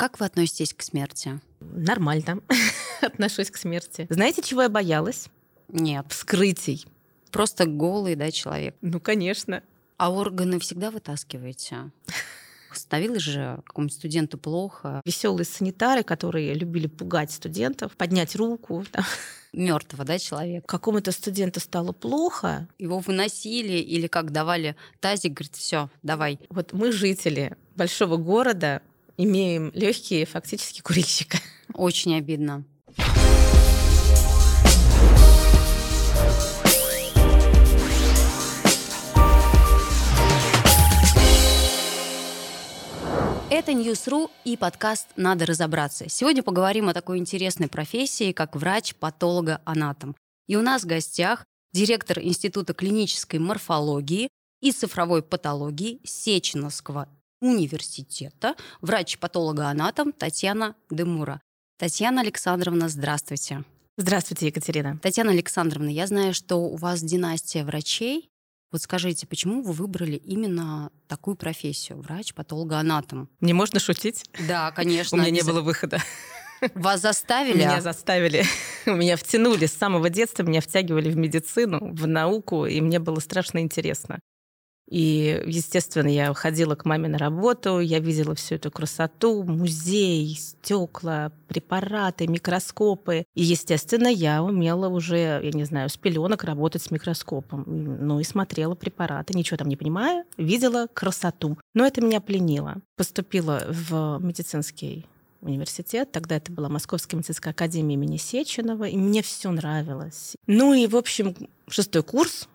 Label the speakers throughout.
Speaker 1: Как вы относитесь к смерти?
Speaker 2: Нормально отношусь к смерти. Знаете, чего я боялась?
Speaker 1: Нет.
Speaker 2: Вскрытий.
Speaker 1: Просто голый, да, человек.
Speaker 2: Ну, конечно.
Speaker 1: А органы всегда вытаскиваете? Становилось же какому-нибудь студенту плохо.
Speaker 2: Веселые санитары, которые любили пугать студентов, поднять руку. Там.
Speaker 1: Мертвого, да, человека.
Speaker 2: Какому-то студенту стало плохо.
Speaker 1: Его выносили или как давали тазик, говорит, все, давай.
Speaker 2: Вот мы жители большого города имеем легкие фактически курильщика.
Speaker 1: Очень обидно. Это News.ru и подкаст «Надо разобраться». Сегодня поговорим о такой интересной профессии, как врач-патологоанатом. И у нас в гостях директор Института клинической морфологии и цифровой патологии Сеченовского университета, врач-патолога-анатом Татьяна Демура. Татьяна Александровна, здравствуйте.
Speaker 2: Здравствуйте, Екатерина.
Speaker 1: Татьяна Александровна, я знаю, что у вас династия врачей, вот скажите, почему вы выбрали именно такую профессию, врач, патологоанатом?
Speaker 2: Мне можно шутить?
Speaker 1: Да, конечно.
Speaker 2: У меня не было выхода.
Speaker 1: Вас заставили?
Speaker 2: Меня заставили. Меня втянули с самого детства, меня втягивали в медицину, в науку, и мне было страшно интересно. И, естественно, я ходила к маме на работу, я видела всю эту красоту, музей, стекла, препараты, микроскопы. И, естественно, я умела уже, я не знаю, с пеленок работать с микроскопом. Ну и смотрела препараты, ничего там не понимая, видела красоту. Но это меня пленило. Поступила в медицинский университет. Тогда это была Московская медицинская академия имени Сеченова, и мне все нравилось. Ну и, в общем, шестой курс.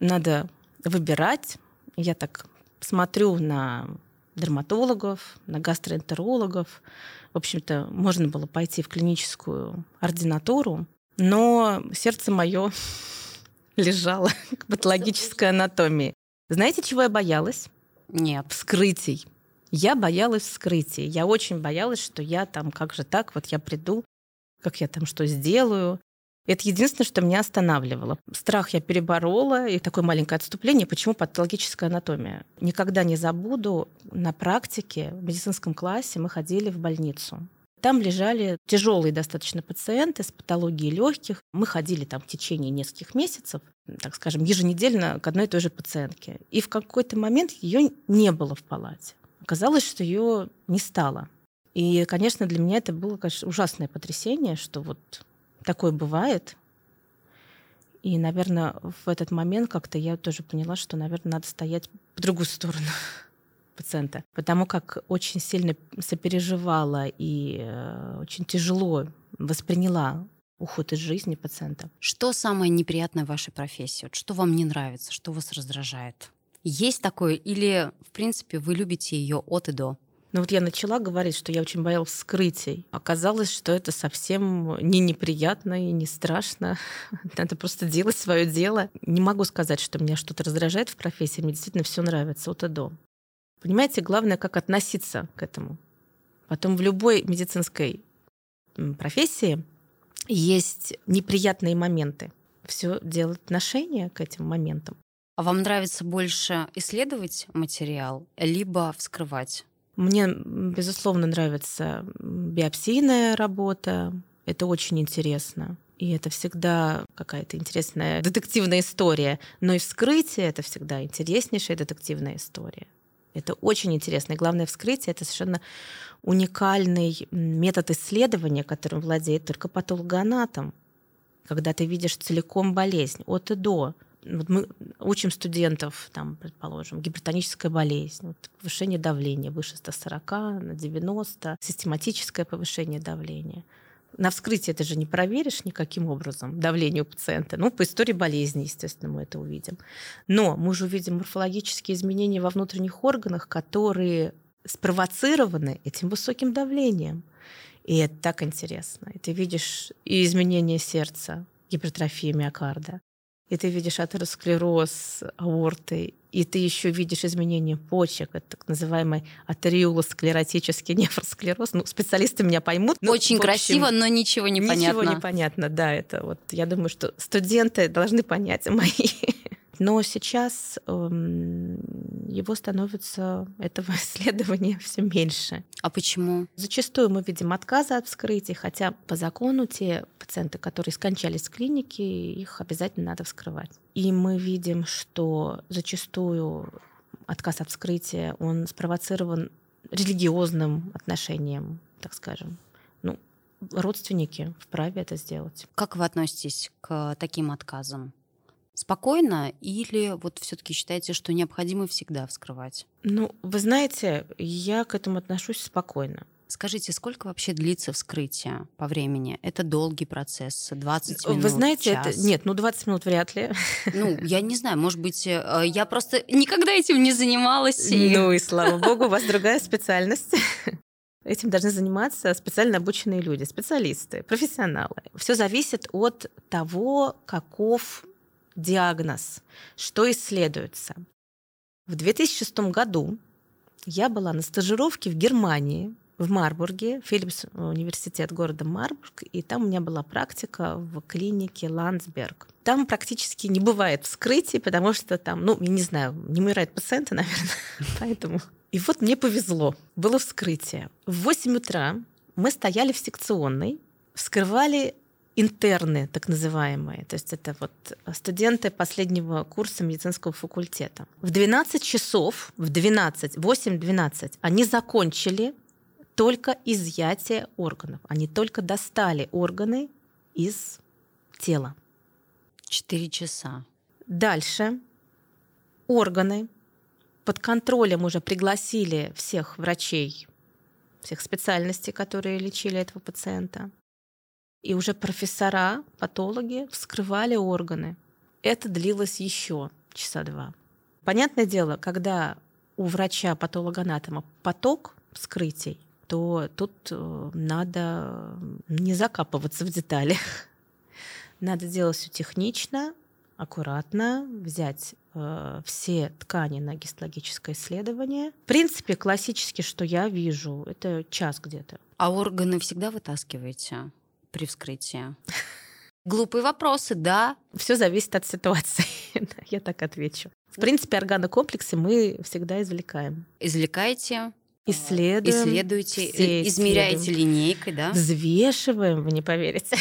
Speaker 2: Надо выбирать. Я так смотрю на дерматологов, на гастроэнтерологов. В общем-то, можно было пойти в клиническую ординатуру, но сердце мое лежало к патологической анатомии. Знаете, чего я боялась?
Speaker 1: Нет.
Speaker 2: Вскрытий. Я боялась вскрытий. Я очень боялась, что я там, как же так, вот я приду, как я там что сделаю. Это единственное, что меня останавливало. Страх я переборола, и такое маленькое отступление. Почему патологическая анатомия? Никогда не забуду, на практике в медицинском классе мы ходили в больницу. Там лежали тяжелые достаточно пациенты с патологией легких. Мы ходили там в течение нескольких месяцев, так скажем, еженедельно к одной и той же пациентке. И в какой-то момент ее не было в палате. Оказалось, что ее не стало. И, конечно, для меня это было, конечно, ужасное потрясение, что вот такое бывает. И, наверное, в этот момент как-то я тоже поняла, что, наверное, надо стоять по другую сторону пациента, потому как очень сильно сопереживала и э, очень тяжело восприняла уход из жизни пациента.
Speaker 1: Что самое неприятное в вашей профессии? Вот что вам не нравится, что вас раздражает? Есть такое или, в принципе, вы любите ее от и до?
Speaker 2: Ну вот я начала говорить, что я очень боялась вскрытий. Оказалось, что это совсем не неприятно и не страшно. Надо просто делать свое дело. Не могу сказать, что меня что-то раздражает в профессии. Мне действительно все нравится от и до. Понимаете, главное, как относиться к этому. Потом в любой медицинской профессии есть неприятные моменты. Все делать отношение к этим моментам.
Speaker 1: А вам нравится больше исследовать материал, либо вскрывать?
Speaker 2: Мне, безусловно, нравится биопсийная работа. Это очень интересно. И это всегда какая-то интересная детективная история. Но и вскрытие — это всегда интереснейшая детективная история. Это очень интересно. И главное, вскрытие — это совершенно уникальный метод исследования, которым владеет только патологоанатом. Когда ты видишь целиком болезнь от и до — вот мы учим студентов, там, предположим, гипертоническая болезнь, вот, повышение давления выше 140 на 90, систематическое повышение давления. На вскрытии это же не проверишь никаким образом давление у пациента. Ну, по истории болезни, естественно, мы это увидим. Но мы же увидим морфологические изменения во внутренних органах, которые спровоцированы этим высоким давлением. И это так интересно. И ты видишь и изменения сердца, гипертрофия миокарда, и ты видишь атеросклероз аорты, и ты еще видишь изменения почек, это так называемый атериулосклеротический нефросклероз. Ну, специалисты меня поймут.
Speaker 1: Очень общем, красиво, но ничего не
Speaker 2: ничего
Speaker 1: понятно.
Speaker 2: Ничего не понятно, да. Это вот, я думаю, что студенты должны понять мои Но сейчас эм, его становится, этого исследования все меньше.
Speaker 1: А почему?
Speaker 2: Зачастую мы видим отказы от вскрытий, хотя по закону те пациенты, которые скончались в клинике, их обязательно надо вскрывать. И мы видим, что зачастую отказ от вскрытия, он спровоцирован религиозным отношением, так скажем. Ну, родственники вправе это сделать.
Speaker 1: Как вы относитесь к таким отказам? Спокойно или вот все-таки считаете, что необходимо всегда вскрывать?
Speaker 2: Ну, вы знаете, я к этому отношусь спокойно.
Speaker 1: Скажите, сколько вообще длится вскрытие по времени? Это долгий процесс, 20 минут,
Speaker 2: Вы знаете,
Speaker 1: час.
Speaker 2: это... Нет, ну 20 минут вряд ли.
Speaker 1: Ну, я не знаю, может быть, э, я просто никогда этим не занималась.
Speaker 2: И... Ну и слава богу, у вас другая специальность. Этим должны заниматься специально обученные люди, специалисты, профессионалы. Все зависит от того, каков диагноз, что исследуется. В 2006 году я была на стажировке в Германии, в Марбурге, Филипс университет города Марбург, и там у меня была практика в клинике Ландсберг. Там практически не бывает вскрытий, потому что там, ну, я не знаю, не умирают пациенты, наверное, поэтому. И вот мне повезло, было вскрытие. В 8 утра мы стояли в секционной, вскрывали интерны, так называемые. То есть это вот студенты последнего курса медицинского факультета. В 12 часов, в 12, 8-12, они закончили только изъятие органов. Они только достали органы из тела.
Speaker 1: Четыре часа.
Speaker 2: Дальше органы под контролем уже пригласили всех врачей, всех специальностей, которые лечили этого пациента. И уже профессора, патологи вскрывали органы. Это длилось еще часа два. Понятное дело, когда у врача патологоанатома поток вскрытий, то тут э, надо не закапываться в детали. Надо делать все технично, аккуратно, взять э, все ткани на гистологическое исследование. В принципе, классически, что я вижу, это час где-то.
Speaker 1: А органы всегда вытаскиваете при вскрытии? Глупые вопросы, да.
Speaker 2: Все зависит от ситуации, я так отвечу. В принципе, органокомплексы мы всегда извлекаем.
Speaker 1: Извлекаете,
Speaker 2: исследуем.
Speaker 1: Исследуете, все измеряете исследуем. линейкой, да?
Speaker 2: Взвешиваем, вы не поверите.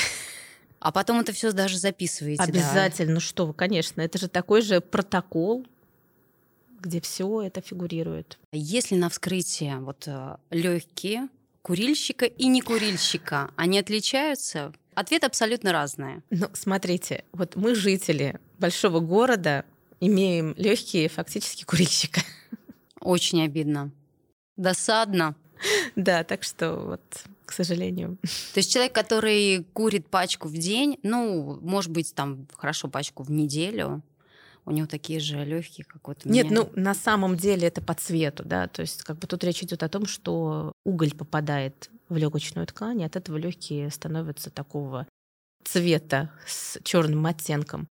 Speaker 1: А потом это все даже записываете.
Speaker 2: Обязательно.
Speaker 1: Да?
Speaker 2: Ну что вы, конечно, это же такой же протокол, где все это фигурирует.
Speaker 1: Если на вскрытии вот э, легкие курильщика и некурильщика, они отличаются? Ответ абсолютно разный.
Speaker 2: Ну, смотрите, вот мы жители большого города имеем легкие фактически курильщика.
Speaker 1: Очень обидно. Досадно.
Speaker 2: Да, так что вот, к сожалению.
Speaker 1: То есть человек, который курит пачку в день, ну, может быть, там хорошо пачку в неделю, у него такие же легкие, как вот у
Speaker 2: Нет,
Speaker 1: меня.
Speaker 2: ну на самом деле это по цвету, да, то есть как бы тут речь идет о том, что уголь попадает в легочную ткань, и от этого легкие становятся такого цвета с черным оттенком.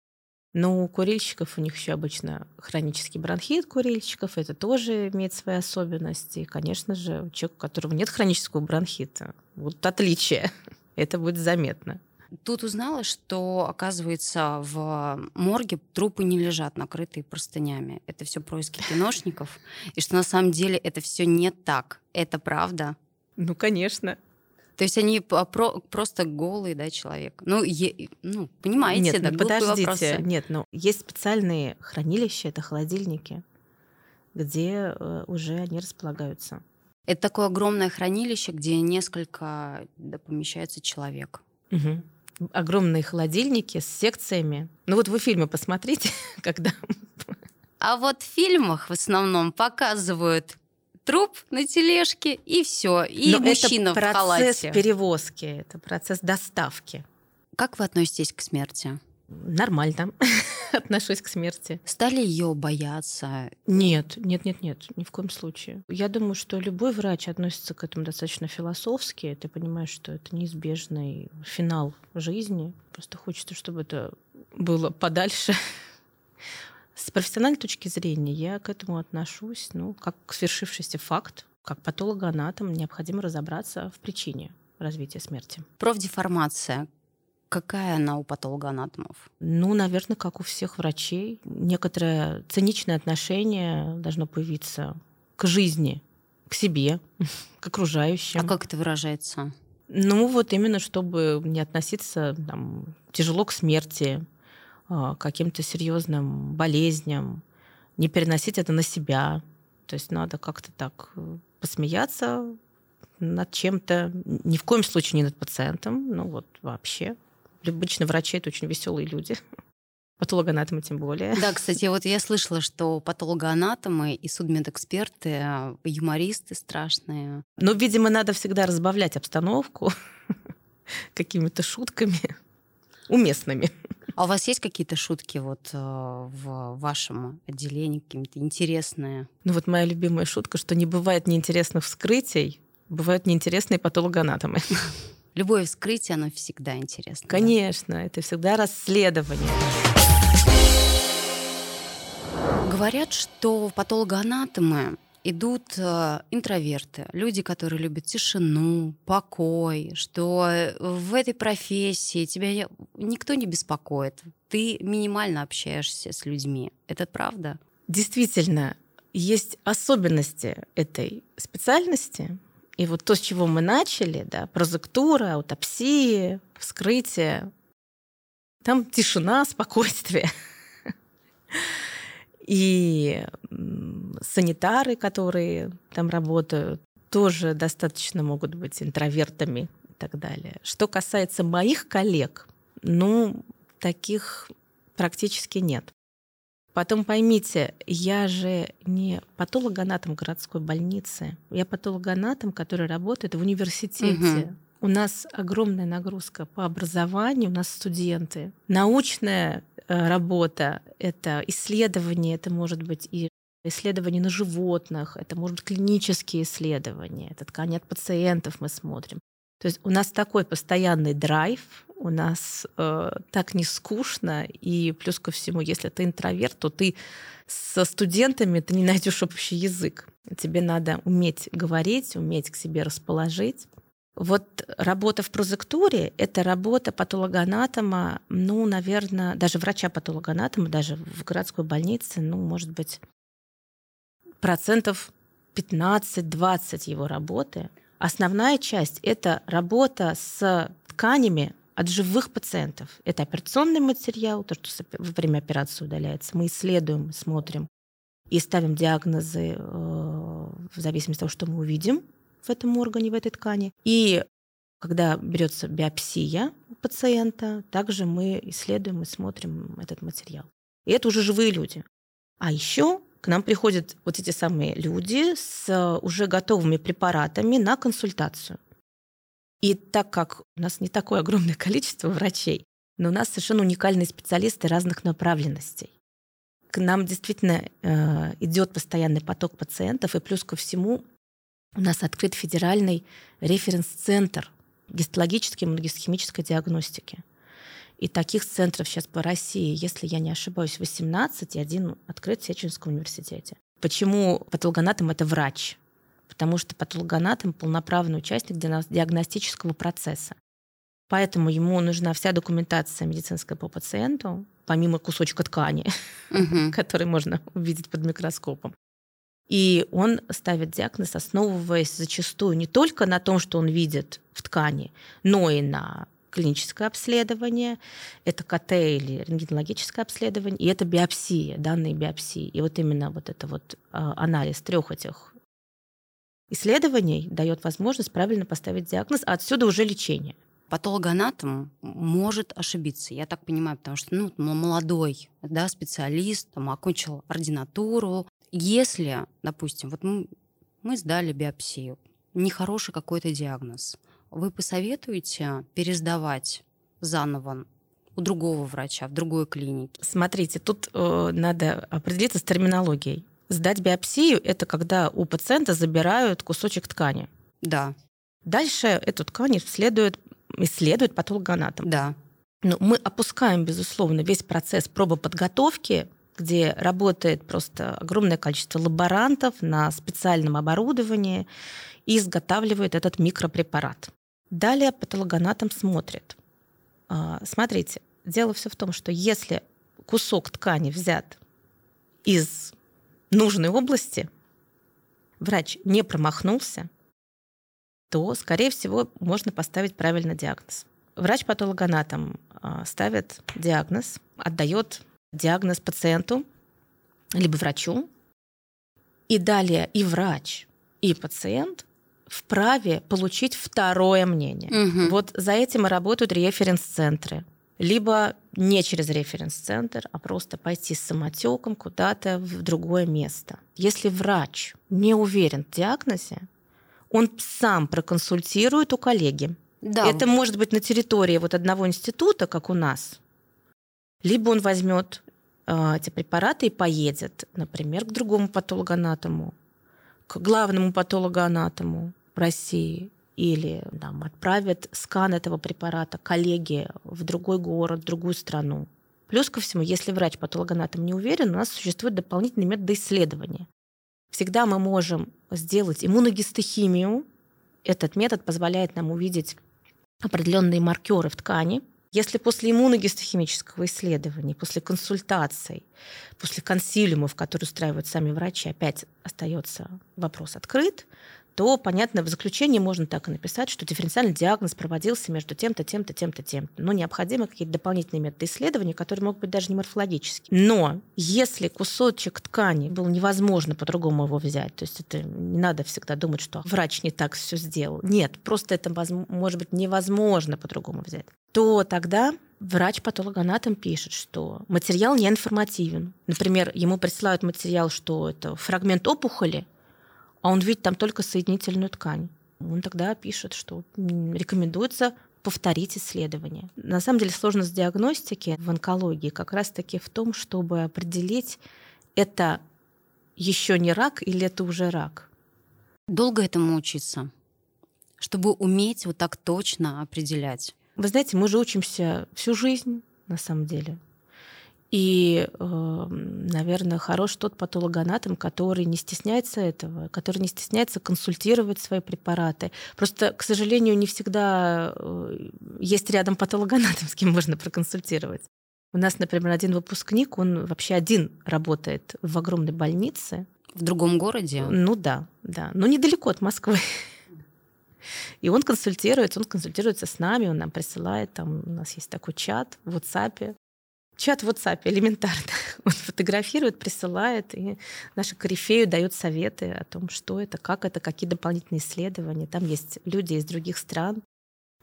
Speaker 2: Но у курильщиков у них еще обычно хронический бронхит курильщиков, это тоже имеет свои особенности. И, конечно же, у человека, у которого нет хронического бронхита, вот отличие. Это будет заметно.
Speaker 1: Тут узнала, что, оказывается, в морге трупы не лежат накрытые простынями. Это все происки киношников. И что на самом деле это все не так. Это правда.
Speaker 2: Ну, конечно.
Speaker 1: То есть они про просто голый, да, человек. Ну, е ну понимаете,
Speaker 2: нет,
Speaker 1: да,
Speaker 2: ну, подождите,
Speaker 1: вопросы.
Speaker 2: нет, ну есть специальные хранилища, это холодильники, где э, уже они располагаются.
Speaker 1: Это такое огромное хранилище, где несколько да, помещается человек.
Speaker 2: Угу огромные холодильники с секциями. Ну вот вы фильмы посмотрите, когда...
Speaker 1: А вот в фильмах в основном показывают труп на тележке и все, и
Speaker 2: Но
Speaker 1: мужчина
Speaker 2: это
Speaker 1: в халате.
Speaker 2: процесс перевозки, это процесс доставки.
Speaker 1: Как вы относитесь к смерти?
Speaker 2: Нормально отношусь к смерти.
Speaker 1: Стали ее бояться?
Speaker 2: Нет, нет, нет, нет, ни в коем случае. Я думаю, что любой врач относится к этому достаточно философски. Ты понимаешь, что это неизбежный финал жизни. Просто хочется, чтобы это было подальше. С профессиональной точки зрения я к этому отношусь, ну, как к свершившийся факт. Как патологоанатом необходимо разобраться в причине развития смерти.
Speaker 1: Профдеформация Какая она у патологоанатомов?
Speaker 2: Ну, наверное, как у всех врачей. Некоторое циничное отношение должно появиться к жизни, к себе, к окружающим.
Speaker 1: А как это выражается?
Speaker 2: Ну, вот именно, чтобы не относиться там, тяжело к смерти, а, к каким-то серьезным болезням, не переносить это на себя. То есть надо как-то так э, посмеяться над чем-то, ни в коем случае не над пациентом, ну вот вообще. Обычно врачи это очень веселые люди. Патологоанатомы тем более.
Speaker 1: Да, кстати, вот я слышала, что патологоанатомы и судмедэксперты э, юмористы страшные.
Speaker 2: Ну, видимо, надо всегда разбавлять обстановку какими-то шутками уместными.
Speaker 1: А у вас есть какие-то шутки вот э, в вашем отделении, какие-то интересные?
Speaker 2: Ну вот моя любимая шутка, что не бывает неинтересных вскрытий, бывают неинтересные патологоанатомы.
Speaker 1: Любое вскрытие, оно всегда интересно.
Speaker 2: Конечно, да? это всегда расследование.
Speaker 1: Говорят, что патологоанатомы идут э, интроверты, люди, которые любят тишину, покой, что э, в этой профессии тебя никто не беспокоит. Ты минимально общаешься с людьми. Это правда?
Speaker 2: Действительно, есть особенности этой специальности. И вот то, с чего мы начали, да, прозектура, аутопсия, вскрытие, там тишина, спокойствие. И санитары, которые там работают, тоже достаточно могут быть интровертами и так далее. Что касается моих коллег, ну, таких практически нет. Потом поймите, я же не патологоанатом городской больницы, я патологоанатом, который работает в университете. Угу. У нас огромная нагрузка по образованию, у нас студенты. Научная э, работа — это исследование, это может быть и исследования на животных, это может быть клинические исследования, это ткани от пациентов мы смотрим. То есть у нас такой постоянный драйв, у нас э, так не скучно, и плюс ко всему, если ты интроверт, то ты со студентами ты не найдешь общий язык. Тебе надо уметь говорить, уметь к себе расположить. Вот работа в прозектуре — это работа патологоанатома, ну, наверное, даже врача-патологоанатома, даже в городской больнице, ну, может быть, процентов 15-20 его работы. Основная часть — это работа с тканями от живых пациентов. Это операционный материал, то, что во время операции удаляется. Мы исследуем, смотрим и ставим диагнозы э, в зависимости от того, что мы увидим в этом органе, в этой ткани. И когда берется биопсия у пациента, также мы исследуем и смотрим этот материал. И это уже живые люди. А еще к нам приходят вот эти самые люди с уже готовыми препаратами на консультацию. И так как у нас не такое огромное количество врачей, но у нас совершенно уникальные специалисты разных направленностей. К нам действительно э, идет постоянный поток пациентов, и плюс ко всему у нас открыт федеральный референс-центр гистологической и диагностики. И таких центров сейчас по России, если я не ошибаюсь, 18, и один открыт в Сеченском университете. Почему патологоанатом — это врач? Потому что патологоанатом — полноправный участник диагностического процесса. Поэтому ему нужна вся документация медицинская по пациенту, помимо кусочка ткани, угу. который можно увидеть под микроскопом. И он ставит диагноз, основываясь зачастую не только на том, что он видит в ткани, но и на клиническое обследование, это КТ или рентгенологическое обследование, и это биопсия, данные биопсии. И вот именно вот это вот а, анализ трех этих исследований дает возможность правильно поставить диагноз, а отсюда уже лечение.
Speaker 1: Патологоанатом может ошибиться, я так понимаю, потому что ну, молодой да, специалист, там, окончил ординатуру, если, допустим, вот мы, мы сдали биопсию, нехороший какой-то диагноз, вы посоветуете пересдавать заново у другого врача, в другой клинике?
Speaker 2: Смотрите, тут э, надо определиться с терминологией. Сдать биопсию – это когда у пациента забирают кусочек ткани.
Speaker 1: Да.
Speaker 2: Дальше эту ткань исследует, исследует патологоанатом.
Speaker 1: Да.
Speaker 2: Но мы опускаем, безусловно, весь процесс пробоподготовки где работает просто огромное количество лаборантов на специальном оборудовании и изготавливает этот микропрепарат. Далее патологоанатом смотрит, А, смотрите, дело все в том, что если кусок ткани взят из нужной области, врач не промахнулся, то, скорее всего, можно поставить правильный диагноз. Врач-патологоанатом а, ставит диагноз, отдает диагноз пациенту, либо врачу, и далее и врач, и пациент вправе получить второе мнение. Угу. Вот за этим и работают референс-центры. Либо не через референс-центр, а просто пойти с самотеком куда-то в другое место. Если врач не уверен в диагнозе, он сам проконсультирует у коллеги. Да. Это может быть на территории вот одного института, как у нас. Либо он возьмет э, эти препараты и поедет, например, к другому патологоанатому, к главному патологоанатому в России, или там, отправит скан этого препарата коллеге в другой город, в другую страну. Плюс ко всему, если врач-патологоанатом не уверен, у нас существует дополнительный метод исследования. Всегда мы можем сделать иммуногистохимию. Этот метод позволяет нам увидеть определенные маркеры в ткани. Если после иммуногистохимического исследования, после консультаций, после консилиумов, которые устраивают сами врачи, опять остается вопрос открыт, то, понятно, в заключении можно так и написать, что дифференциальный диагноз проводился между тем-то, тем-то, тем-то, тем Но необходимы какие-то дополнительные методы исследования, которые могут быть даже не морфологические. Но если кусочек ткани было невозможно по-другому его взять, то есть это не надо всегда думать, что врач не так все сделал. Нет, просто это может быть невозможно по-другому взять. То тогда врач-патологоанатом пишет, что материал не информативен. Например, ему присылают материал, что это фрагмент опухоли, а он видит там только соединительную ткань. Он тогда пишет, что рекомендуется повторить исследование. На самом деле сложность диагностики в онкологии как раз-таки в том, чтобы определить, это еще не рак или это уже рак.
Speaker 1: Долго этому учиться, чтобы уметь вот так точно определять?
Speaker 2: Вы знаете, мы же учимся всю жизнь, на самом деле. И, эм, наверное, хорош тот патологоанатом, который не стесняется этого, который не стесняется консультировать свои препараты. Просто, к сожалению, не всегда э, есть рядом патологоанатом, с кем можно проконсультировать. У нас, например, один выпускник, он вообще один работает в огромной больнице.
Speaker 1: В другом городе?
Speaker 2: Ну да, да. Но недалеко от Москвы. И он консультируется, он консультируется с нами, он нам присылает, там у нас есть такой чат в WhatsApp, Чат в WhatsApp элементарно. Он фотографирует, присылает, и наши корифею дают советы о том, что это, как это, какие дополнительные исследования. Там есть люди из других стран.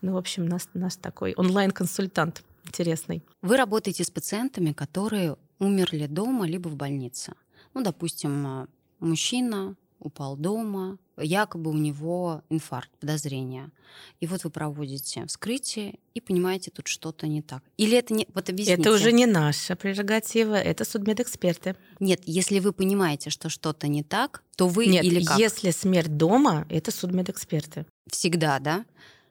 Speaker 2: Ну, в общем, нас, нас такой онлайн-консультант интересный.
Speaker 1: Вы работаете с пациентами, которые умерли дома либо в больнице. Ну, допустим, мужчина упал дома, якобы у него инфаркт, подозрение. И вот вы проводите вскрытие и понимаете, тут что-то не так. Или это не... Вот объясните.
Speaker 2: Это уже не наша прерогатива, это судмедэксперты.
Speaker 1: Нет, если вы понимаете, что что-то не так, то вы
Speaker 2: Нет,
Speaker 1: или как?
Speaker 2: если смерть дома, это судмедэксперты.
Speaker 1: Всегда, да?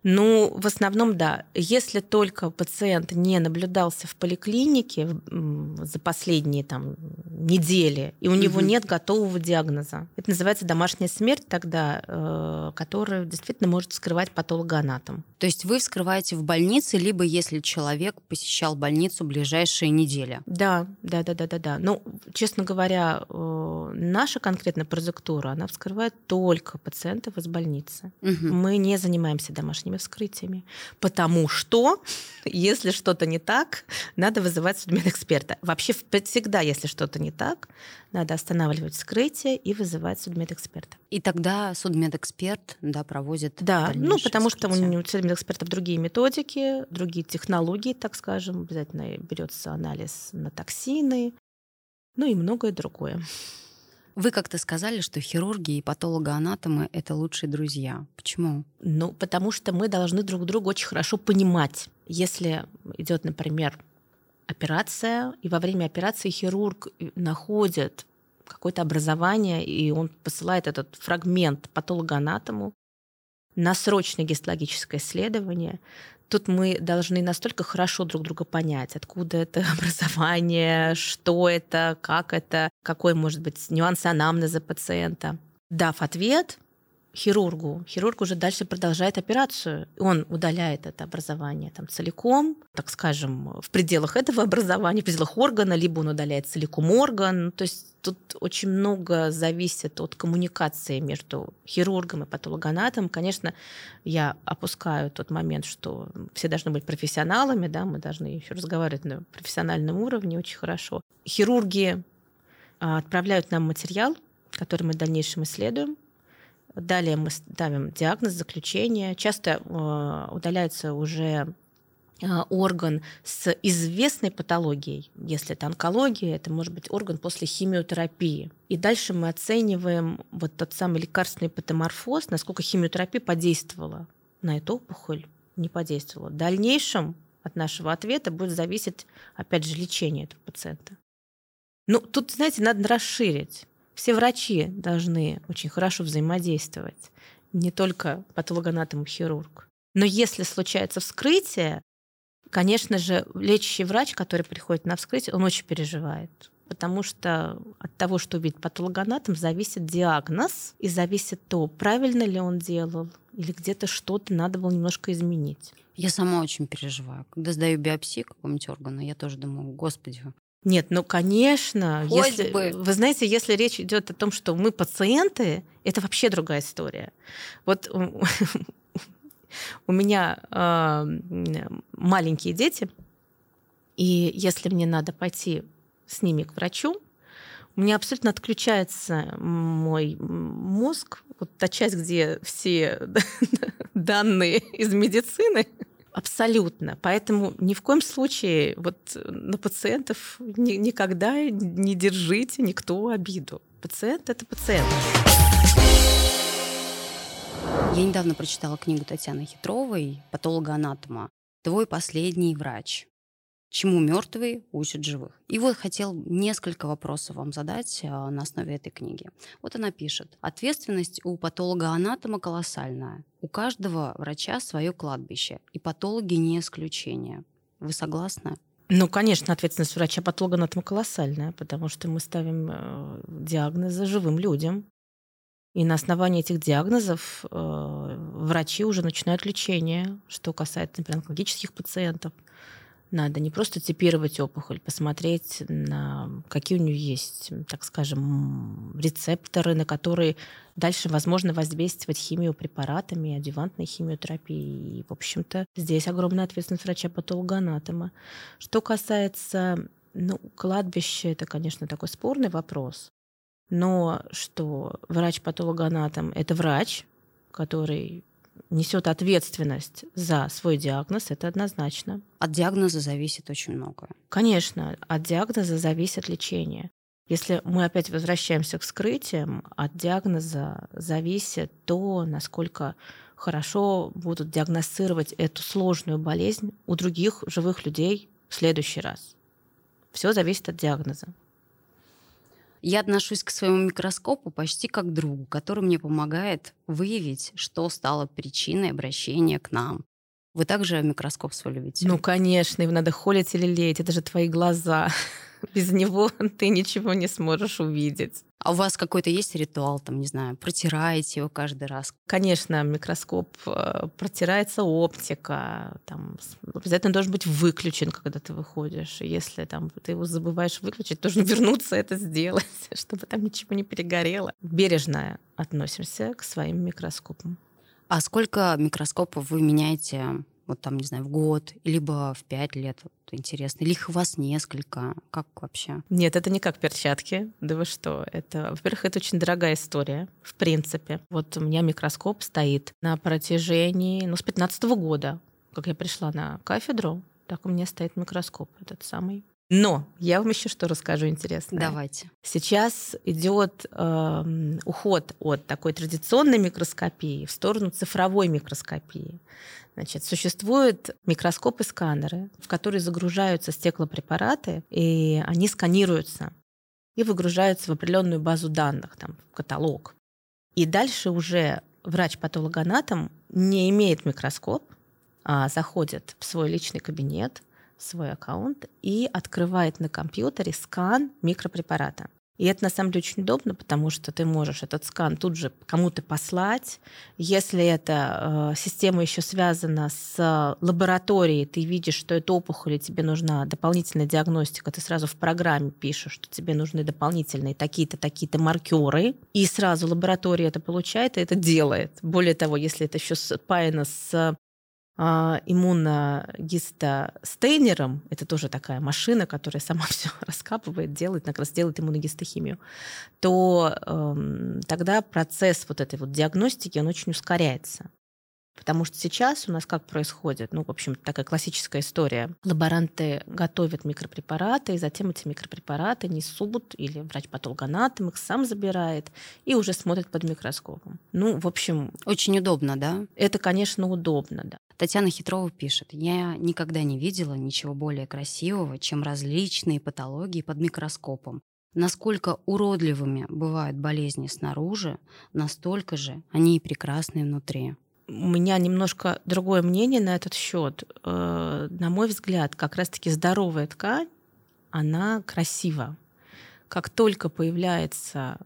Speaker 2: Ну, в основном, да. Если только пациент не наблюдался в поликлинике за последние там, недели, и у угу. него нет готового диагноза. Это называется домашняя смерть тогда, э, которая действительно может вскрывать патологоанатом.
Speaker 1: То есть вы вскрываете в больнице, либо если человек посещал больницу ближайшие недели?
Speaker 2: Да, да, да, да, да, да. Ну, честно говоря, э, наша конкретно прозектура, она вскрывает только пациентов из больницы. Угу. Мы не занимаемся домашними вскрытиями. Потому что, если что-то не так, надо вызывать судмедэксперта. Вообще всегда, если что-то не так, надо останавливать вскрытие и вызывать судмедэксперта.
Speaker 1: И тогда судмедэксперт да, проводит
Speaker 2: Да, ну потому вскрытие. что у судмедэкспертов другие методики, другие технологии, так скажем. Обязательно берется анализ на токсины, ну и многое другое.
Speaker 1: Вы как-то сказали, что хирурги и патологоанатомы — это лучшие друзья. Почему?
Speaker 2: Ну, потому что мы должны друг друга очень хорошо понимать. Если идет, например, операция, и во время операции хирург находит какое-то образование, и он посылает этот фрагмент патологоанатому на срочное гистологическое исследование, тут мы должны настолько хорошо друг друга понять, откуда это образование, что это, как это, какой может быть нюанс анамнеза пациента. Дав ответ, хирургу. Хирург уже дальше продолжает операцию. Он удаляет это образование там целиком, так скажем, в пределах этого образования, в пределах органа, либо он удаляет целиком орган. То есть тут очень много зависит от коммуникации между хирургом и патологоанатом. Конечно, я опускаю тот момент, что все должны быть профессионалами, да, мы должны еще разговаривать на профессиональном уровне очень хорошо. Хирурги а, отправляют нам материал, который мы в дальнейшем исследуем, Далее мы ставим диагноз, заключение. Часто э, удаляется уже э, орган с известной патологией. Если это онкология, это может быть орган после химиотерапии. И дальше мы оцениваем вот тот самый лекарственный патоморфоз, насколько химиотерапия подействовала на эту опухоль, не подействовала. В дальнейшем от нашего ответа будет зависеть, опять же, лечение этого пациента. Ну, тут, знаете, надо расширить все врачи должны очень хорошо взаимодействовать, не только патологоанатом и хирург. Но если случается вскрытие, конечно же, лечащий врач, который приходит на вскрытие, он очень переживает. Потому что от того, что увидит патологоанатом, зависит диагноз и зависит то, правильно ли он делал, или где-то что-то надо было немножко изменить.
Speaker 1: Я сама очень переживаю. Когда сдаю биопсию какого-нибудь органа, я тоже думаю, господи,
Speaker 2: нет, ну конечно, Хоть если, бы. вы знаете, если речь идет о том, что мы пациенты, это вообще другая история. Вот у меня э, маленькие дети, и если мне надо пойти с ними к врачу, у меня абсолютно отключается мой мозг, вот та часть, где все данные из медицины, Абсолютно. Поэтому ни в коем случае вот на пациентов ни, никогда не держите никто обиду. Пациент — это пациент.
Speaker 1: Я недавно прочитала книгу Татьяны Хитровой «Патологоанатома. Твой последний врач» чему мертвые учат живых. И вот хотел несколько вопросов вам задать а, на основе этой книги. Вот она пишет. Ответственность у патолога-анатома колоссальная. У каждого врача свое кладбище, и патологи не исключение. Вы согласны?
Speaker 2: Ну, конечно, ответственность врача-патолога-анатома колоссальная, потому что мы ставим э, диагнозы живым людям. И на основании этих диагнозов э, врачи уже начинают лечение, что касается, например, онкологических пациентов – надо не просто типировать опухоль, посмотреть, на какие у нее есть, так скажем, рецепторы, на которые дальше возможно воздействовать химиопрепаратами, адювантной химиотерапией. И, в общем-то, здесь огромная ответственность врача-патологоанатома. Что касается ну, кладбища, это, конечно, такой спорный вопрос. Но что врач-патологоанатом — это врач, который несет ответственность за свой диагноз, это однозначно.
Speaker 1: От диагноза зависит очень многое.
Speaker 2: Конечно, от диагноза зависит лечение. Если мы опять возвращаемся к вскрытиям, от диагноза зависит то, насколько хорошо будут диагностировать эту сложную болезнь у других живых людей в следующий раз. Все зависит от диагноза.
Speaker 1: Я отношусь к своему микроскопу почти как к другу, который мне помогает выявить, что стало причиной обращения к нам. Вы также микроскоп свой любите?
Speaker 2: Ну, конечно, его надо холить или леять. Это же твои глаза. Без него ты ничего не сможешь увидеть.
Speaker 1: А у вас какой-то есть ритуал, там, не знаю, протираете его каждый раз?
Speaker 2: Конечно, микроскоп э, протирается оптика, там, обязательно должен быть выключен, когда ты выходишь. Если там ты его забываешь выключить, должен вернуться это сделать, чтобы там ничего не перегорело. Бережно относимся к своим микроскопам.
Speaker 1: А сколько микроскопов вы меняете вот там, не знаю, в год, либо в пять лет? Вот интересно. Или их у вас несколько? Как вообще?
Speaker 2: Нет, это не как перчатки. Да вы что? Это, во-первых, это очень дорогая история, в принципе. Вот у меня микроскоп стоит на протяжении, ну, с 15 года, как я пришла на кафедру, так у меня стоит микроскоп этот самый. Но я вам еще что расскажу интересное.
Speaker 1: Давайте.
Speaker 2: Сейчас идет э, уход от такой традиционной микроскопии в сторону цифровой микроскопии. Значит, существуют микроскопы-сканеры, в которые загружаются стеклопрепараты, и они сканируются и выгружаются в определенную базу данных, там, в каталог. И дальше уже врач-патологоанатом не имеет микроскоп, а заходит в свой личный кабинет, свой аккаунт и открывает на компьютере скан микропрепарата. И это на самом деле очень удобно, потому что ты можешь этот скан тут же кому-то послать. Если эта э, система еще связана с лабораторией, ты видишь, что это опухоль, и тебе нужна дополнительная диагностика, ты сразу в программе пишешь, что тебе нужны дополнительные такие-то, такие-то маркеры, и сразу лаборатория это получает и это делает. Более того, если это еще спаяно с иммуногистостейнером, это тоже такая машина, которая сама все раскапывает, делает, как раз делает иммуногистохимию, то э, тогда процесс вот этой вот диагностики, он очень ускоряется. Потому что сейчас у нас как происходит? Ну, в общем, такая классическая история. Лаборанты готовят микропрепараты, и затем эти микропрепараты несут, или врач-патологоанатом их сам забирает и уже смотрит под микроскопом. Ну, в общем...
Speaker 1: Очень удобно, да?
Speaker 2: Это, конечно, удобно, да.
Speaker 1: Татьяна Хитрова пишет, я никогда не видела ничего более красивого, чем различные патологии под микроскопом. Насколько уродливыми бывают болезни снаружи, настолько же они и прекрасны внутри
Speaker 2: у меня немножко другое мнение на этот счет. Э, на мой взгляд, как раз-таки здоровая ткань, она красива. Как только появляется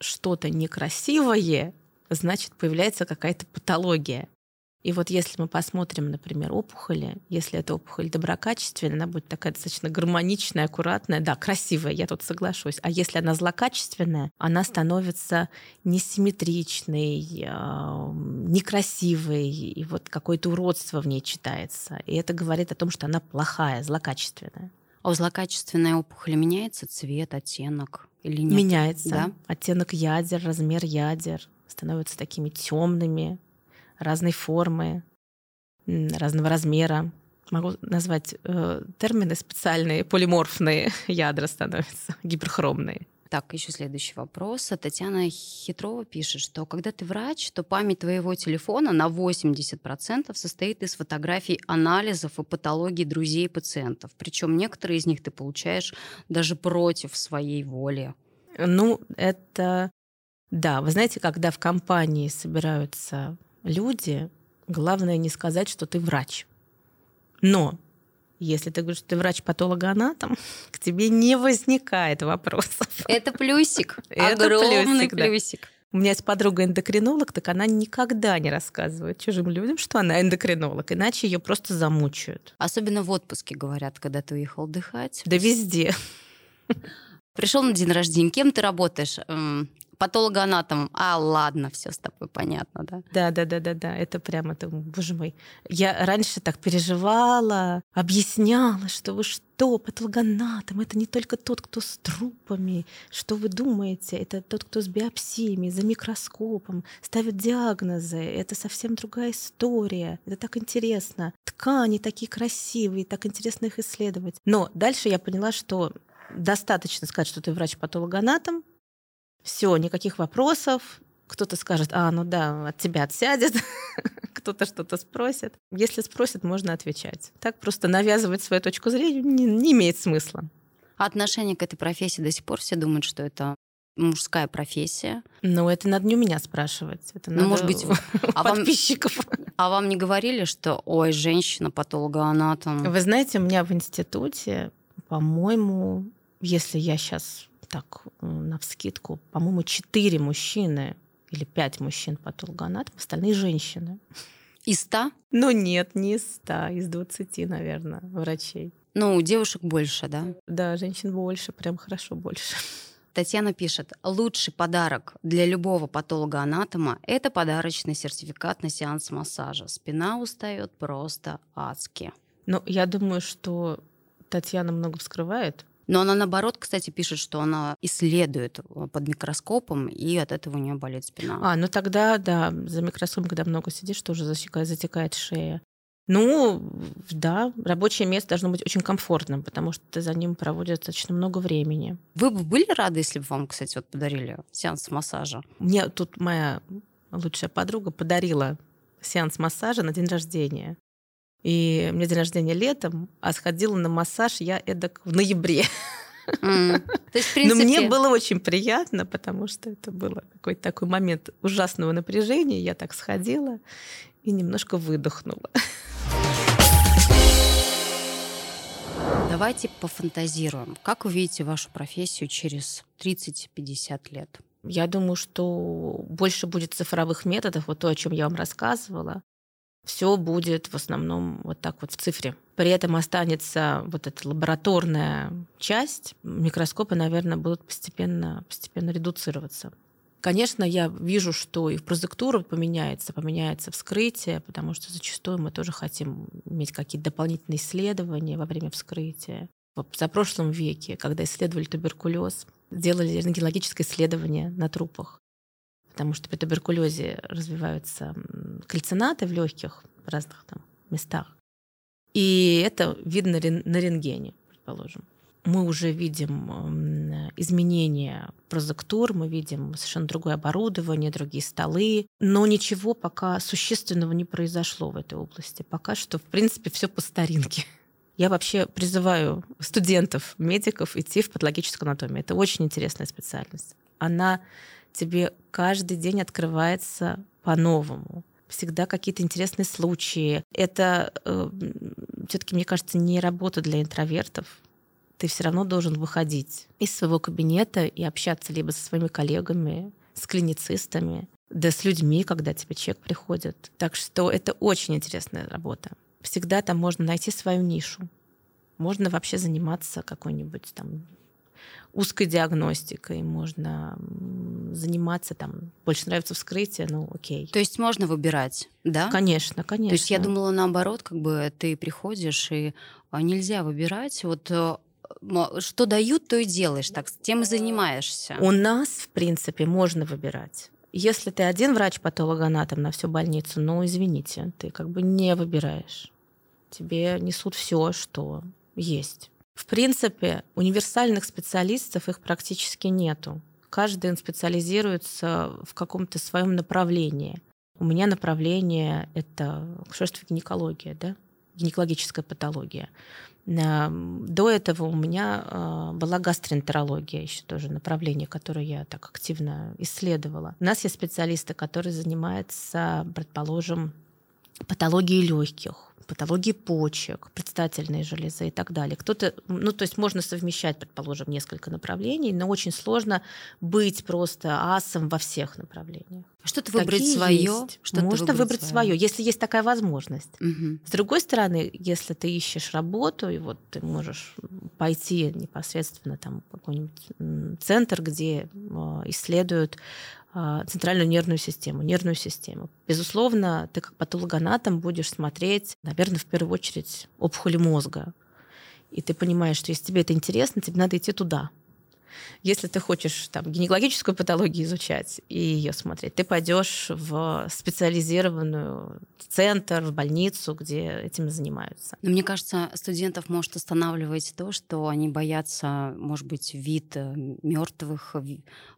Speaker 2: что-то некрасивое, значит, появляется какая-то патология. И вот если мы посмотрим, например, опухоли, если эта опухоль доброкачественная, она будет такая достаточно гармоничная, аккуратная, да, красивая, я тут соглашусь. А если она злокачественная, она становится несимметричной, э, некрасивой, и вот какое-то уродство в ней читается. И это говорит о том, что она плохая, злокачественная.
Speaker 1: А у злокачественной опухоли меняется цвет, оттенок или нет?
Speaker 2: Меняется. Да? Оттенок ядер, размер ядер становятся такими темными, разной формы, разного размера. Могу назвать э, термины специальные, полиморфные ядра становятся, гиперхромные.
Speaker 1: Так, еще следующий вопрос. Татьяна Хитрова пишет, что когда ты врач, то память твоего телефона на 80% состоит из фотографий анализов и патологий друзей пациентов. Причем некоторые из них ты получаешь даже против своей воли.
Speaker 2: Ну, это... Да, вы знаете, когда в компании собираются люди, главное не сказать, что ты врач. Но если ты говоришь, что ты врач-патологоанатом, к тебе не возникает вопросов.
Speaker 1: Это плюсик. Это Огромный плюсик.
Speaker 2: У меня есть подруга эндокринолог, так она никогда не рассказывает чужим людям, что она эндокринолог, иначе ее просто замучают.
Speaker 1: Особенно в отпуске говорят, когда ты уехал отдыхать.
Speaker 2: Да везде.
Speaker 1: Пришел на день рождения. Кем ты работаешь? Патологоанатомом. А, ладно, все с тобой понятно, да?
Speaker 2: Да, да, да, да, да. Это прямо, это, боже мой. Я раньше так переживала, объясняла, что вы что, патологоанатом, это не только тот, кто с трупами. Что вы думаете? Это тот, кто с биопсиями, за микроскопом, ставит диагнозы. Это совсем другая история. Это так интересно. Ткани такие красивые, так интересно их исследовать. Но дальше я поняла, что достаточно сказать, что ты врач-патологоанатом, все, никаких вопросов. Кто-то скажет, а, ну да, от тебя отсядет, кто-то что-то спросит. Если спросит, можно отвечать. Так просто навязывать свою точку зрения не, не имеет смысла.
Speaker 1: А отношение к этой профессии до сих пор все думают, что это мужская профессия.
Speaker 2: Ну, это надо не у меня спрашивать. Это ну,
Speaker 1: может быть,
Speaker 2: а подписчиков.
Speaker 1: Вам, а вам не говорили, что, ой, женщина, патологоанатом?
Speaker 2: Вы знаете, у меня в институте, по-моему, если я сейчас так, на вскидку, по-моему, четыре мужчины или пять мужчин патологоанатом, остальные женщины.
Speaker 1: Из ста?
Speaker 2: Ну нет, не из ста, из двадцати, наверное, врачей.
Speaker 1: Ну, девушек больше, да?
Speaker 2: Да, женщин больше, прям хорошо больше.
Speaker 1: Татьяна пишет, лучший подарок для любого патолога-анатома – это подарочный сертификат на сеанс массажа. Спина устает просто адски.
Speaker 2: Ну, я думаю, что Татьяна много вскрывает,
Speaker 1: но она, наоборот, кстати, пишет, что она исследует э, под микроскопом, и от этого у нее болит спина.
Speaker 2: А, ну тогда, да, за микроскопом, когда много сидишь, тоже засекает, затекает шея. Ну, да, рабочее место должно быть очень комфортным, потому что за ним проводят достаточно много времени.
Speaker 1: Вы бы были рады, если бы вам, кстати, вот подарили сеанс массажа?
Speaker 2: Мне тут моя лучшая подруга подарила сеанс массажа на день рождения. И мне день рождения летом, а сходила на массаж я эдак в ноябре.
Speaker 1: Mm. То есть, в принципе...
Speaker 2: Но мне было очень приятно, потому что это был какой-то такой момент ужасного напряжения. Я так сходила и немножко выдохнула.
Speaker 1: Давайте пофантазируем. Как вы видите вашу профессию через 30-50 лет?
Speaker 2: Я думаю, что больше будет цифровых методов, вот то, о чем я вам рассказывала. Все будет в основном вот так вот в цифре. При этом останется вот эта лабораторная часть. Микроскопы, наверное, будут постепенно, постепенно редуцироваться. Конечно, я вижу, что и в прозектуру поменяется, поменяется вскрытие, потому что зачастую мы тоже хотим иметь какие-то дополнительные исследования во время вскрытия. В прошлом веке, когда исследовали туберкулез, делали рентгенологическое исследование на трупах, потому что при туберкулезе развиваются кальцинаты в легких в разных там местах. И это видно на рентгене, предположим мы уже видим изменения прозектур, мы видим совершенно другое оборудование, другие столы, но ничего пока существенного не произошло в этой области. Пока что, в принципе, все по старинке. Я вообще призываю студентов, медиков идти в патологическую анатомию. Это очень интересная специальность. Она тебе каждый день открывается по-новому всегда какие-то интересные случаи. Это э, все-таки, мне кажется, не работа для интровертов ты все равно должен выходить из своего кабинета и общаться либо со своими коллегами, с клиницистами, да с людьми, когда тебе человек приходит. Так что это очень интересная работа. Всегда там можно найти свою нишу. Можно вообще заниматься какой-нибудь там узкой диагностикой, можно заниматься там, больше нравится вскрытие, ну окей.
Speaker 1: То есть можно выбирать, да?
Speaker 2: Конечно, конечно.
Speaker 1: То есть я думала наоборот, как бы ты приходишь и а, нельзя выбирать. Вот э, что дают, то и делаешь, так тем и занимаешься.
Speaker 2: У нас, в принципе, можно выбирать. Если ты один врач-патологоанатом на всю больницу, ну, извините, ты как бы не выбираешь. Тебе несут все, что есть. В принципе, универсальных специалистов их практически нету. Каждый специализируется в каком-то своем направлении. У меня направление — это акушерство гинекология, да? гинекологическая патология. До этого у меня а, была гастроэнтерология, еще тоже направление, которое я так активно исследовала. У нас есть специалисты, которые занимаются, предположим, патологией легких, патологии почек, предстательной железы и так далее. Кто-то, ну, то есть можно совмещать, предположим, несколько направлений, но очень сложно быть просто асом во всех направлениях.
Speaker 1: Что-то выбрать свое.
Speaker 2: Что можно выбрать, свое, если есть такая возможность. Угу. С другой стороны, если ты ищешь работу, и вот ты можешь пойти непосредственно там в какой-нибудь центр, где а, исследуют центральную нервную систему, нервную систему. Безусловно, ты как патологоанатом будешь смотреть, наверное, в первую очередь опухоли мозга. И ты понимаешь, что если тебе это интересно, тебе надо идти туда. Если ты хочешь там, гинекологическую патологию изучать и ее смотреть, ты пойдешь в специализированную центр, в больницу, где этим занимаются.
Speaker 1: Но мне кажется, студентов может останавливать то, что они боятся, может быть, вид э, мертвых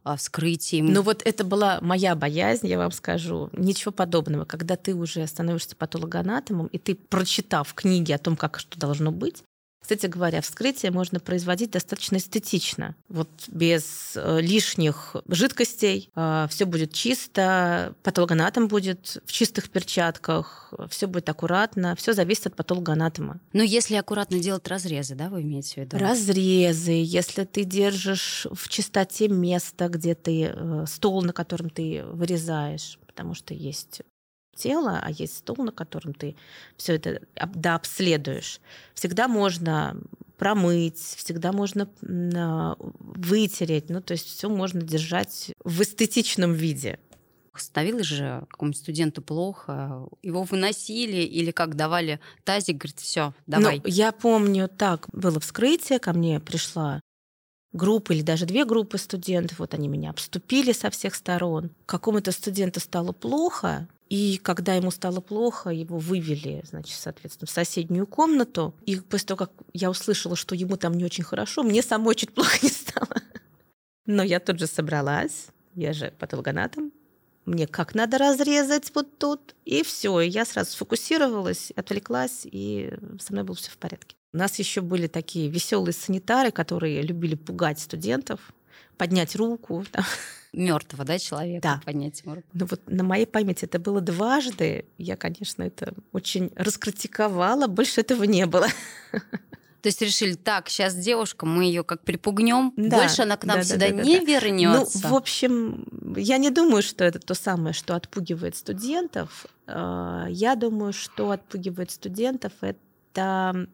Speaker 1: а, вскрытий.
Speaker 2: Ну вот это была моя боязнь, я вам скажу. Ничего подобного. Когда ты уже становишься патологоанатомом, и ты, прочитав книги о том, как что должно быть, кстати говоря, вскрытие можно производить достаточно эстетично. Вот без э, лишних жидкостей. Э, все будет чисто, патологоанатом будет в чистых перчатках, все будет аккуратно, все зависит от патологоанатома.
Speaker 1: Но если аккуратно делать разрезы, да, вы имеете в виду?
Speaker 2: Разрезы, если ты держишь в чистоте место, где ты э, стол, на котором ты вырезаешь, потому что есть тело, а есть стол, на котором ты все это дообследуешь. Всегда можно промыть, всегда можно вытереть, ну то есть все можно держать в эстетичном виде.
Speaker 1: Становилось же какому-нибудь студенту плохо, его выносили или как давали тазик, говорит, все, давай.
Speaker 2: Ну, я помню, так было вскрытие, ко мне пришла группа или даже две группы студентов, вот они меня обступили со всех сторон. Какому-то студенту стало плохо, и когда ему стало плохо, его вывели, значит, соответственно, в соседнюю комнату. И после того, как я услышала, что ему там не очень хорошо, мне самой чуть плохо не стало. Но я тут же собралась, я же патологоанатом, мне как надо разрезать вот тут, и все. И я сразу сфокусировалась, отвлеклась, и со мной было все в порядке. У нас еще были такие веселые санитары, которые любили пугать студентов, поднять руку. Там
Speaker 1: мертвого, да, человека
Speaker 2: да.
Speaker 1: поднять ему руку.
Speaker 2: Ну вот на моей памяти это было дважды. Я, конечно, это очень раскритиковала. Больше этого не было.
Speaker 1: То есть решили, так, сейчас девушка, мы ее как припугнем,
Speaker 2: Да,
Speaker 1: больше она к нам
Speaker 2: да, да,
Speaker 1: сюда
Speaker 2: да, да,
Speaker 1: не
Speaker 2: да.
Speaker 1: вернется.
Speaker 2: Ну, в общем, я не думаю, что это то самое, что отпугивает студентов. Э, Я думаю, что отпугивает студентов это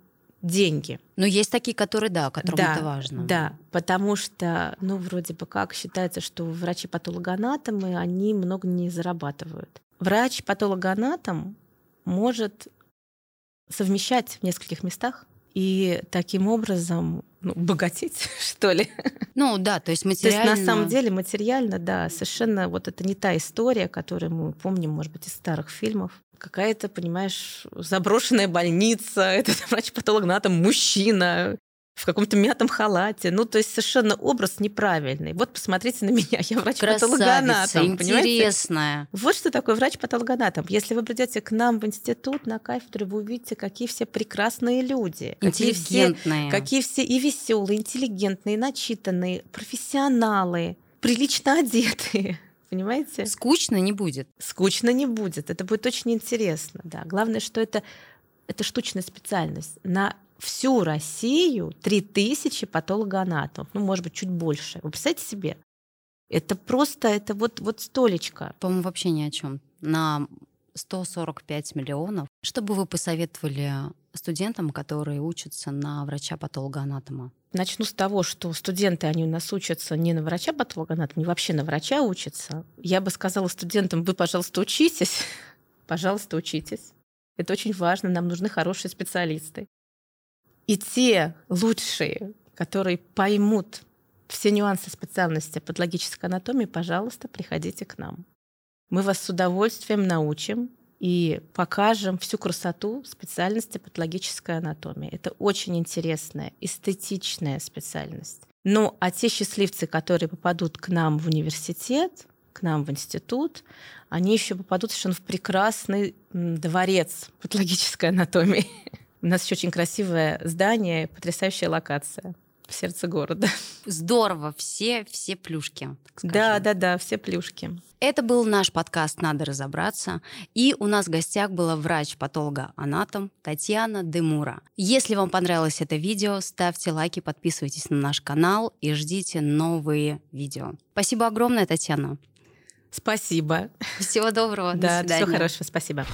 Speaker 2: деньги.
Speaker 1: Но есть такие, которые, да, которым
Speaker 2: да,
Speaker 1: это важно.
Speaker 2: Да, потому что, ну, вроде бы как считается, что врачи-патологоанатомы, они много не зарабатывают. Врач-патологоанатом может совмещать в нескольких местах и таким образом ну, богатеть, что ли.
Speaker 1: Ну да, то есть
Speaker 2: То есть
Speaker 1: материально...
Speaker 2: на самом деле материально, да, совершенно вот это не та история, которую мы помним, может быть, из старых фильмов. Какая-то, понимаешь, заброшенная больница, этот врач-патологоанатом мужчина в каком-то мятом халате. Ну, то есть совершенно образ неправильный. Вот посмотрите на меня, я врач-патологоанатом, понимаете?
Speaker 1: интересная.
Speaker 2: Вот что такое врач-патологоанатом. Если вы придете к нам в институт, на кафедру, вы увидите, какие все прекрасные люди. Какие все. Какие все и веселые, интеллигентные, начитанные, профессионалы, прилично одетые. Понимаете?
Speaker 1: Скучно не будет.
Speaker 2: Скучно не будет. Это будет очень интересно. Да. Главное, что это, это штучная специальность. На всю Россию 3000 патологоанатомов. Ну, может быть, чуть больше. Вы представляете себе? Это просто, это вот, вот столечко.
Speaker 1: По-моему, вообще ни о чем. На 145 миллионов. Что бы вы посоветовали студентам, которые учатся на врача-патологоанатома?
Speaker 2: Начну с того, что студенты, они у нас учатся не на врача-патологоанатома, они вообще на врача учатся. Я бы сказала студентам, вы, пожалуйста, учитесь. Пожалуйста, учитесь. Это очень важно, нам нужны хорошие специалисты. И те лучшие, которые поймут все нюансы специальности патологической анатомии, пожалуйста, приходите к нам. Мы вас с удовольствием научим и покажем всю красоту специальности патологической анатомии. Это очень интересная, эстетичная специальность. Ну, а те счастливцы, которые попадут к нам в университет, к нам в институт, они еще попадут совершенно в прекрасный дворец патологической анатомии. У нас еще очень красивое здание, потрясающая локация в сердце города.
Speaker 1: Здорово, все, все плюшки. скажем.
Speaker 2: Да, да, да, все плюшки.
Speaker 1: Это был наш подкаст «Надо разобраться». И у нас в гостях была врач-патолога-анатом Татьяна Демура. Если вам понравилось это видео, ставьте лайки, подписывайтесь на наш канал и ждите новые видео. Спасибо огромное, Татьяна.
Speaker 2: Спасибо.
Speaker 1: Всего доброго. До
Speaker 2: Да,
Speaker 1: свидания.
Speaker 2: все хорошо, спасибо.